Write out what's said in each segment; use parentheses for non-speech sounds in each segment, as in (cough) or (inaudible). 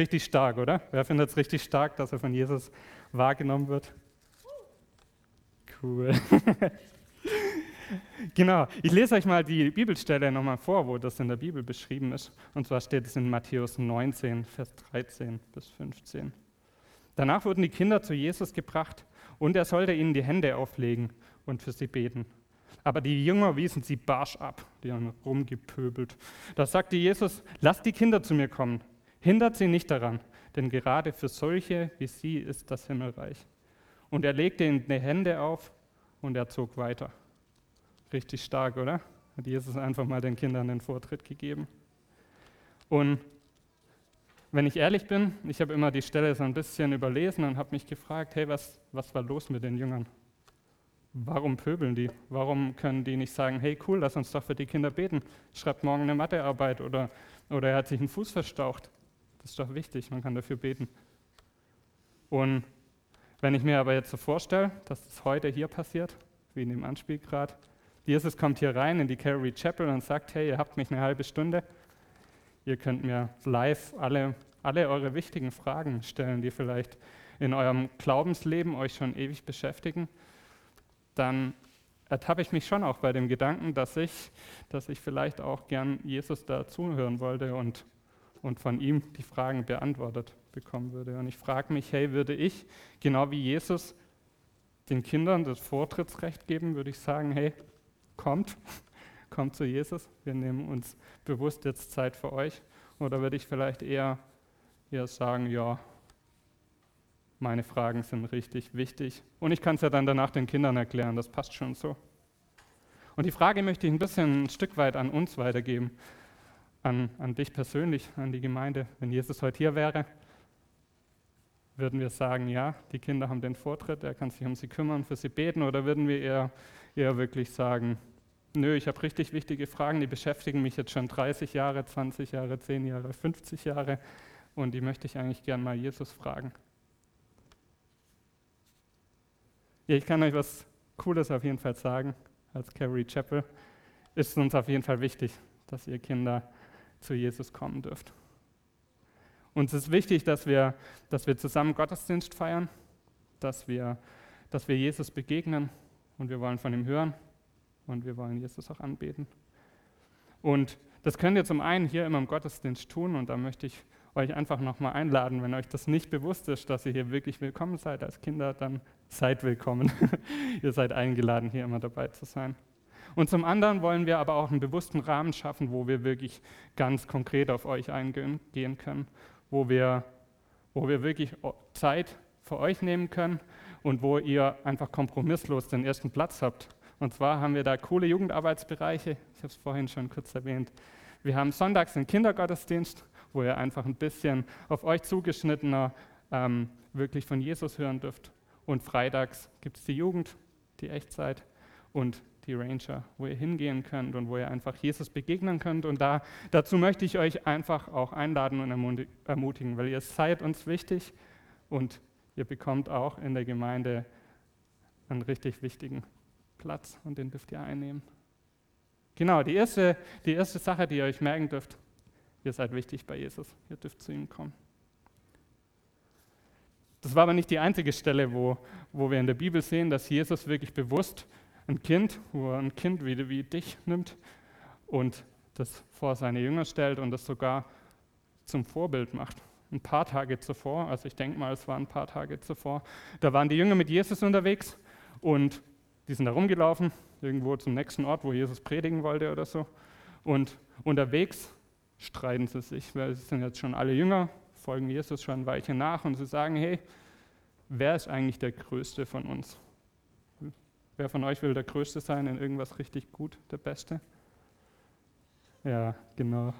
Richtig stark, oder? Wer findet es richtig stark, dass er von Jesus wahrgenommen wird? Cool. (laughs) genau, ich lese euch mal die Bibelstelle nochmal vor, wo das in der Bibel beschrieben ist. Und zwar steht es in Matthäus 19, Vers 13 bis 15. Danach wurden die Kinder zu Jesus gebracht und er sollte ihnen die Hände auflegen und für sie beten. Aber die Jünger wiesen sie barsch ab, die haben rumgepöbelt. Da sagte Jesus, lasst die Kinder zu mir kommen, hindert sie nicht daran, denn gerade für solche wie sie ist das Himmelreich. Und er legte ihnen die Hände auf und er zog weiter. Richtig stark, oder? Hat Jesus einfach mal den Kindern den Vortritt gegeben. Und wenn ich ehrlich bin, ich habe immer die Stelle so ein bisschen überlesen und habe mich gefragt, hey, was, was war los mit den Jüngern? Warum pöbeln die? Warum können die nicht sagen, hey cool, lass uns doch für die Kinder beten, schreibt morgen eine Mathearbeit oder, oder er hat sich einen Fuß verstaucht. Das ist doch wichtig, man kann dafür beten. Und wenn ich mir aber jetzt so vorstelle, dass das heute hier passiert, wie in dem Anspiel gerade, Jesus kommt hier rein in die Calvary Chapel und sagt, hey, ihr habt mich eine halbe Stunde, ihr könnt mir live alle, alle eure wichtigen Fragen stellen, die vielleicht in eurem Glaubensleben euch schon ewig beschäftigen dann ertappe ich mich schon auch bei dem Gedanken, dass ich, dass ich vielleicht auch gern Jesus da zuhören wollte und, und von ihm die Fragen beantwortet bekommen würde. Und ich frage mich, hey, würde ich, genau wie Jesus, den Kindern das Vortrittsrecht geben, würde ich sagen, hey, kommt, (laughs) kommt zu Jesus, wir nehmen uns bewusst jetzt Zeit für euch. Oder würde ich vielleicht eher, eher sagen, ja, meine Fragen sind richtig wichtig. Und ich kann es ja dann danach den Kindern erklären, das passt schon so. Und die Frage möchte ich ein bisschen ein Stück weit an uns weitergeben, an, an dich persönlich, an die Gemeinde. Wenn Jesus heute hier wäre, würden wir sagen, ja, die Kinder haben den Vortritt, er kann sich um sie kümmern, für sie beten, oder würden wir eher, eher wirklich sagen, nö, ich habe richtig wichtige Fragen, die beschäftigen mich jetzt schon 30 Jahre, 20 Jahre, 10 Jahre, 50 Jahre und die möchte ich eigentlich gern mal Jesus fragen. Ja, ich kann euch was Cooles auf jeden Fall sagen. Als Carrie Chapel ist es uns auf jeden Fall wichtig, dass ihr Kinder zu Jesus kommen dürft. Uns ist wichtig, dass wir, dass wir zusammen Gottesdienst feiern, dass wir, dass wir Jesus begegnen und wir wollen von ihm hören und wir wollen Jesus auch anbeten. Und das könnt ihr zum einen hier immer im Gottesdienst tun und da möchte ich euch einfach nochmal einladen, wenn euch das nicht bewusst ist, dass ihr hier wirklich willkommen seid als Kinder, dann seid willkommen. (laughs) Ihr seid eingeladen, hier immer dabei zu sein. Und zum anderen wollen wir aber auch einen bewussten Rahmen schaffen, wo wir wirklich ganz konkret auf euch eingehen können, wo wir, wo wir wirklich Zeit für euch nehmen können und wo ihr einfach kompromisslos den ersten Platz habt. Und zwar haben wir da coole Jugendarbeitsbereiche, ich habe es vorhin schon kurz erwähnt. Wir haben sonntags den Kindergottesdienst, wo ihr einfach ein bisschen auf euch zugeschnittener ähm, wirklich von Jesus hören dürft. Und freitags gibt es die Jugend, die Echtzeit und die Ranger, wo ihr hingehen könnt und wo ihr einfach Jesus begegnen könnt. Und da, dazu möchte ich euch einfach auch einladen und ermutigen, weil ihr seid uns wichtig und ihr bekommt auch in der Gemeinde einen richtig wichtigen Platz und den dürft ihr einnehmen. Genau, die erste, die erste Sache, die ihr euch merken dürft, ihr seid wichtig bei Jesus. Ihr dürft zu ihm kommen. Das war aber nicht die einzige Stelle, wo, wo wir in der Bibel sehen, dass Jesus wirklich bewusst ein Kind, wo er ein Kind wie, wie dich nimmt und das vor seine Jünger stellt und das sogar zum Vorbild macht. Ein paar Tage zuvor, also ich denke mal, es waren ein paar Tage zuvor, da waren die Jünger mit Jesus unterwegs und die sind da rumgelaufen, irgendwo zum nächsten Ort, wo Jesus predigen wollte oder so. Und unterwegs streiten sie sich, weil sie sind jetzt schon alle Jünger, folgen Jesus schon ein Weilchen nach und sie sagen, hey, wer ist eigentlich der Größte von uns? Wer von euch will der Größte sein in irgendwas richtig gut, der Beste? Ja, genau.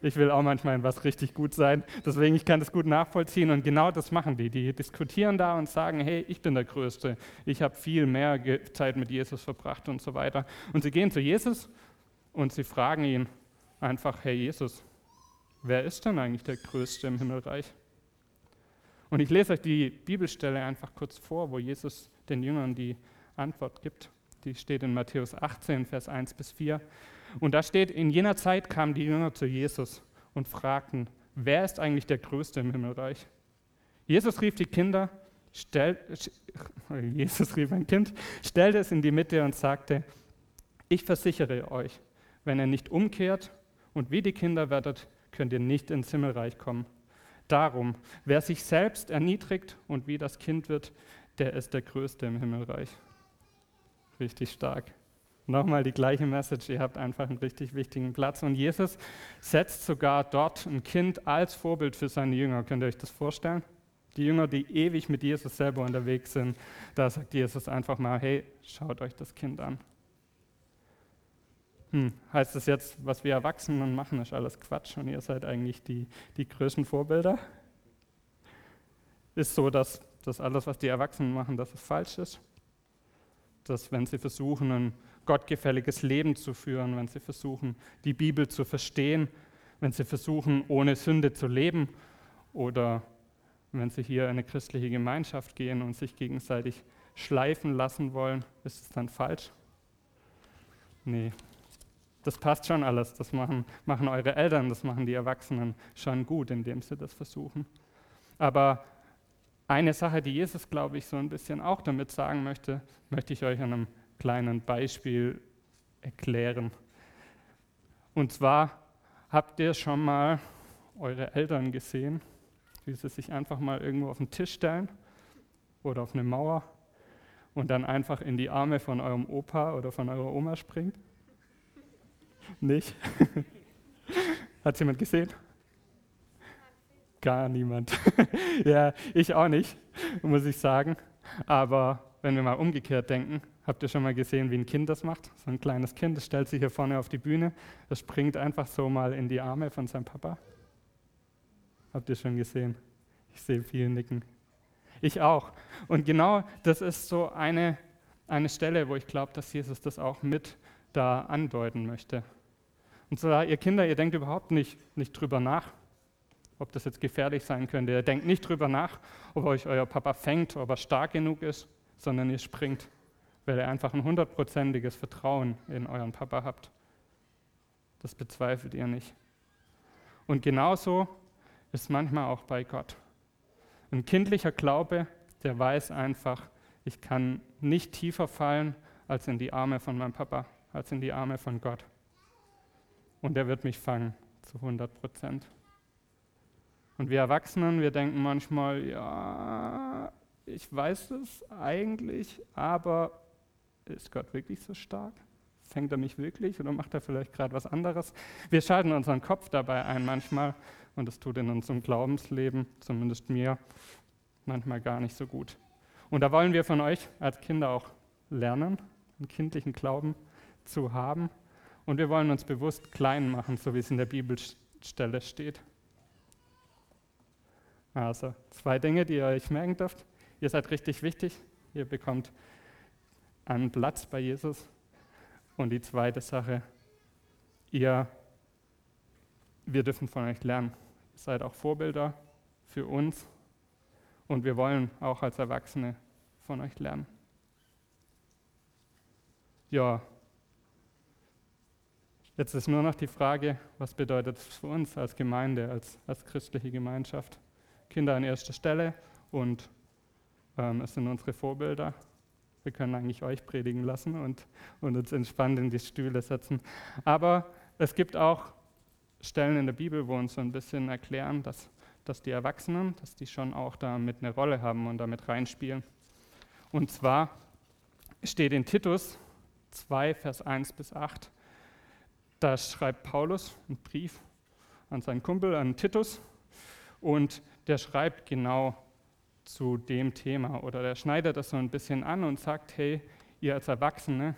Ich will auch manchmal in was richtig gut sein. Deswegen, ich kann das gut nachvollziehen. Und genau das machen die. Die diskutieren da und sagen, hey, ich bin der Größte. Ich habe viel mehr Zeit mit Jesus verbracht und so weiter. Und sie gehen zu Jesus und sie fragen ihn einfach, hey Jesus, wer ist denn eigentlich der Größte im Himmelreich? Und ich lese euch die Bibelstelle einfach kurz vor, wo Jesus den Jüngern die Antwort gibt. Die steht in Matthäus 18, Vers 1 bis 4. Und da steht, in jener Zeit kamen die Jünger zu Jesus und fragten, wer ist eigentlich der Größte im Himmelreich? Jesus rief die Kinder, stell, (laughs) Jesus rief ein Kind, stellte es in die Mitte und sagte, ich versichere euch, wenn ihr nicht umkehrt und wie die Kinder werdet, könnt ihr nicht ins Himmelreich kommen. Darum, wer sich selbst erniedrigt und wie das Kind wird, der ist der Größte im Himmelreich. Richtig stark. Nochmal die gleiche Message, ihr habt einfach einen richtig wichtigen Platz. Und Jesus setzt sogar dort ein Kind als Vorbild für seine Jünger. Könnt ihr euch das vorstellen? Die Jünger, die ewig mit Jesus selber unterwegs sind, da sagt Jesus einfach mal, hey, schaut euch das Kind an. Hm, heißt das jetzt, was wir Erwachsenen machen, ist alles Quatsch und ihr seid eigentlich die, die größten Vorbilder? Ist so, dass das alles, was die Erwachsenen machen, dass es falsch ist? Dass wenn sie versuchen, ein gottgefälliges Leben zu führen, wenn sie versuchen, die Bibel zu verstehen, wenn sie versuchen, ohne Sünde zu leben oder wenn sie hier in eine christliche Gemeinschaft gehen und sich gegenseitig schleifen lassen wollen, ist es dann falsch? Nee, das passt schon alles. Das machen, machen eure Eltern, das machen die Erwachsenen schon gut, indem sie das versuchen. Aber eine Sache, die Jesus, glaube ich, so ein bisschen auch damit sagen möchte, möchte ich euch an einem kleinen Beispiel erklären. Und zwar habt ihr schon mal eure Eltern gesehen, wie sie sich einfach mal irgendwo auf den Tisch stellen oder auf eine Mauer und dann einfach in die Arme von eurem Opa oder von eurer Oma springt? Nicht? (laughs) Hat jemand gesehen? Gar niemand. (laughs) ja, ich auch nicht, muss ich sagen. Aber wenn wir mal umgekehrt denken, habt ihr schon mal gesehen, wie ein Kind das macht? So ein kleines Kind, das stellt sich hier vorne auf die Bühne, das springt einfach so mal in die Arme von seinem Papa. Habt ihr schon gesehen? Ich sehe viele nicken. Ich auch. Und genau das ist so eine, eine Stelle, wo ich glaube, dass Jesus das auch mit da andeuten möchte. Und zwar, ihr Kinder, ihr denkt überhaupt nicht, nicht drüber nach, ob das jetzt gefährlich sein könnte. Ihr denkt nicht drüber nach, ob euch euer Papa fängt, ob er stark genug ist, sondern ihr springt, weil ihr einfach ein hundertprozentiges Vertrauen in euren Papa habt. Das bezweifelt ihr nicht. Und genauso ist manchmal auch bei Gott. Ein kindlicher Glaube, der weiß einfach, ich kann nicht tiefer fallen als in die Arme von meinem Papa, als in die Arme von Gott. Und er wird mich fangen zu 100 Prozent. Und wir Erwachsenen, wir denken manchmal, ja, ich weiß es eigentlich, aber ist Gott wirklich so stark? Fängt er mich wirklich oder macht er vielleicht gerade was anderes? Wir schalten unseren Kopf dabei ein manchmal und das tut in unserem Glaubensleben, zumindest mir, manchmal gar nicht so gut. Und da wollen wir von euch als Kinder auch lernen, einen kindlichen Glauben zu haben. Und wir wollen uns bewusst klein machen, so wie es in der Bibelstelle steht. Also zwei Dinge, die ihr euch merken dürft. Ihr seid richtig wichtig. Ihr bekommt einen Platz bei Jesus. Und die zweite Sache, ihr, wir dürfen von euch lernen. Ihr seid auch Vorbilder für uns. Und wir wollen auch als Erwachsene von euch lernen. Ja, jetzt ist nur noch die Frage, was bedeutet es für uns als Gemeinde, als, als christliche Gemeinschaft? Kinder an erster Stelle und ähm, es sind unsere Vorbilder. Wir können eigentlich euch predigen lassen und, und uns entspannt in die Stühle setzen. Aber es gibt auch Stellen in der Bibel, wo uns so ein bisschen erklären, dass, dass die Erwachsenen, dass die schon auch damit eine Rolle haben und damit reinspielen. Und zwar steht in Titus 2, Vers 1 bis 8, da schreibt Paulus einen Brief an seinen Kumpel, an Titus, und der schreibt genau zu dem Thema oder der schneidet das so ein bisschen an und sagt, hey, ihr als Erwachsene,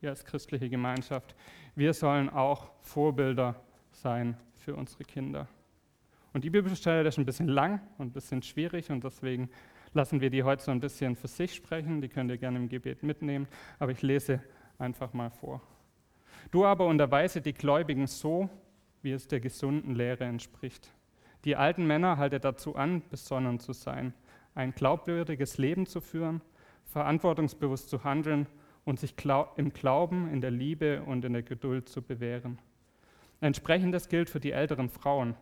ihr als christliche Gemeinschaft, wir sollen auch Vorbilder sein für unsere Kinder. Und die Bibelstelle ist ein bisschen lang und ein bisschen schwierig und deswegen lassen wir die heute so ein bisschen für sich sprechen. Die könnt ihr gerne im Gebet mitnehmen, aber ich lese einfach mal vor. Du aber unterweise die Gläubigen so, wie es der gesunden Lehre entspricht die alten Männer halte dazu an, besonnen zu sein, ein glaubwürdiges Leben zu führen, verantwortungsbewusst zu handeln und sich im Glauben, in der Liebe und in der Geduld zu bewähren. Entsprechendes gilt für die älteren Frauen.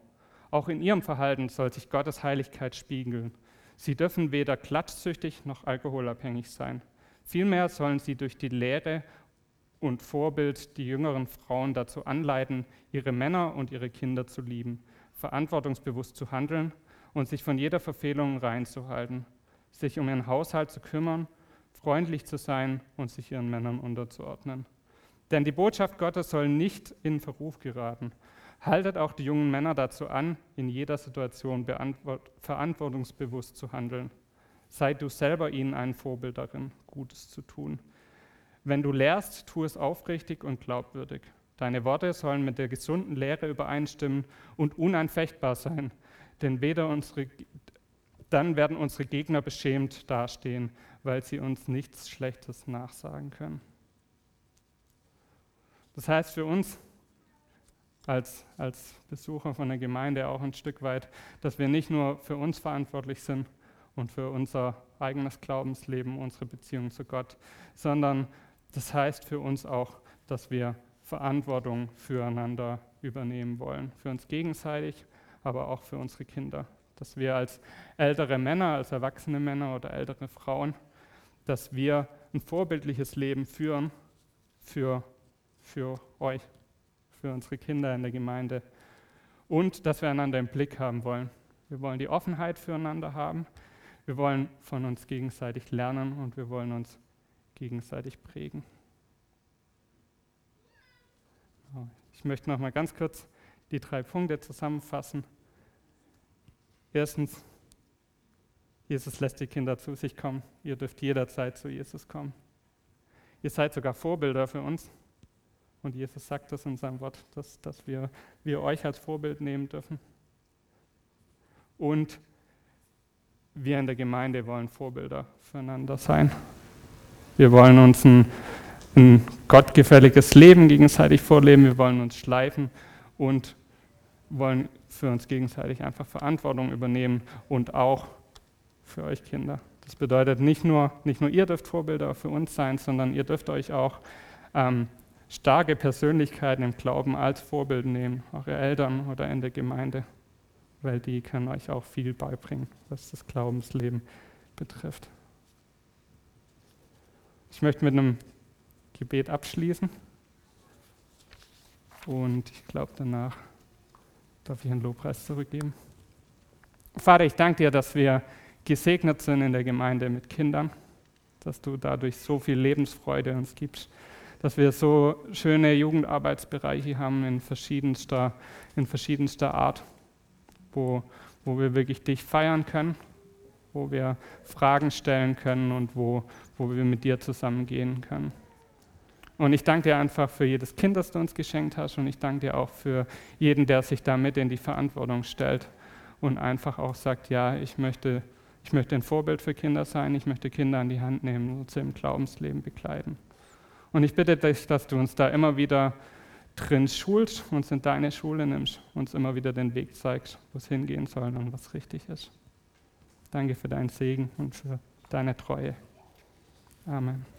Auch in ihrem Verhalten soll sich Gottes Heiligkeit spiegeln. Sie dürfen weder klatschsüchtig noch alkoholabhängig sein. Vielmehr sollen sie durch die Lehre und Vorbild die jüngeren Frauen dazu anleiten, ihre Männer und ihre Kinder zu lieben, verantwortungsbewusst zu handeln und sich von jeder Verfehlung reinzuhalten, sich um ihren Haushalt zu kümmern, freundlich zu sein und sich ihren Männern unterzuordnen. Denn die Botschaft Gottes soll nicht in Verruf geraten. Haltet auch die jungen Männer dazu an, in jeder Situation verantwortungsbewusst zu handeln. Sei du selber ihnen ein Vorbild darin, Gutes zu tun. Wenn du lehrst, tu es aufrichtig und glaubwürdig. Deine Worte sollen mit der gesunden Lehre übereinstimmen und unanfechtbar sein, denn weder unsere, dann werden unsere Gegner beschämt dastehen, weil sie uns nichts Schlechtes nachsagen können. Das heißt für uns als, als Besucher von der Gemeinde auch ein Stück weit, dass wir nicht nur für uns verantwortlich sind und für unser eigenes Glaubensleben, unsere Beziehung zu Gott, sondern das heißt für uns auch, dass wir Verantwortung füreinander übernehmen wollen, für uns gegenseitig, aber auch für unsere Kinder. Dass wir als ältere Männer, als erwachsene Männer oder ältere Frauen, dass wir ein vorbildliches Leben führen für, für euch, für unsere Kinder in der Gemeinde und dass wir einander im Blick haben wollen. Wir wollen die Offenheit füreinander haben, wir wollen von uns gegenseitig lernen und wir wollen uns gegenseitig prägen. Ich möchte noch mal ganz kurz die drei Punkte zusammenfassen. Erstens, Jesus lässt die Kinder zu sich kommen. Ihr dürft jederzeit zu Jesus kommen. Ihr seid sogar Vorbilder für uns. Und Jesus sagt das in seinem Wort, dass, dass wir, wir euch als Vorbild nehmen dürfen. Und wir in der Gemeinde wollen Vorbilder füreinander sein. Wir wollen uns ein, ein gottgefälliges Leben gegenseitig vorleben. Wir wollen uns schleifen und wollen für uns gegenseitig einfach Verantwortung übernehmen und auch für euch Kinder. Das bedeutet nicht nur, nicht nur ihr dürft Vorbilder für uns sein, sondern ihr dürft euch auch ähm, starke Persönlichkeiten im Glauben als Vorbild nehmen, eure Eltern oder in der Gemeinde, weil die können euch auch viel beibringen, was das Glaubensleben betrifft. Ich möchte mit einem Gebet abschließen und ich glaube danach darf ich einen Lobpreis zurückgeben. Vater, ich danke dir, dass wir gesegnet sind in der Gemeinde mit Kindern, dass du dadurch so viel Lebensfreude uns gibst, dass wir so schöne Jugendarbeitsbereiche haben in verschiedenster, in verschiedenster Art, wo, wo wir wirklich dich feiern können, wo wir Fragen stellen können und wo, wo wir mit dir zusammengehen können. Und ich danke dir einfach für jedes Kind, das du uns geschenkt hast. Und ich danke dir auch für jeden, der sich damit in die Verantwortung stellt und einfach auch sagt, ja, ich möchte, ich möchte ein Vorbild für Kinder sein, ich möchte Kinder an die Hand nehmen und sie im Glaubensleben begleiten. Und ich bitte dich, dass du uns da immer wieder drin schulst, uns in deine Schule nimmst, uns immer wieder den Weg zeigst, wo es hingehen soll und was richtig ist. Danke für deinen Segen und für deine Treue. Amen.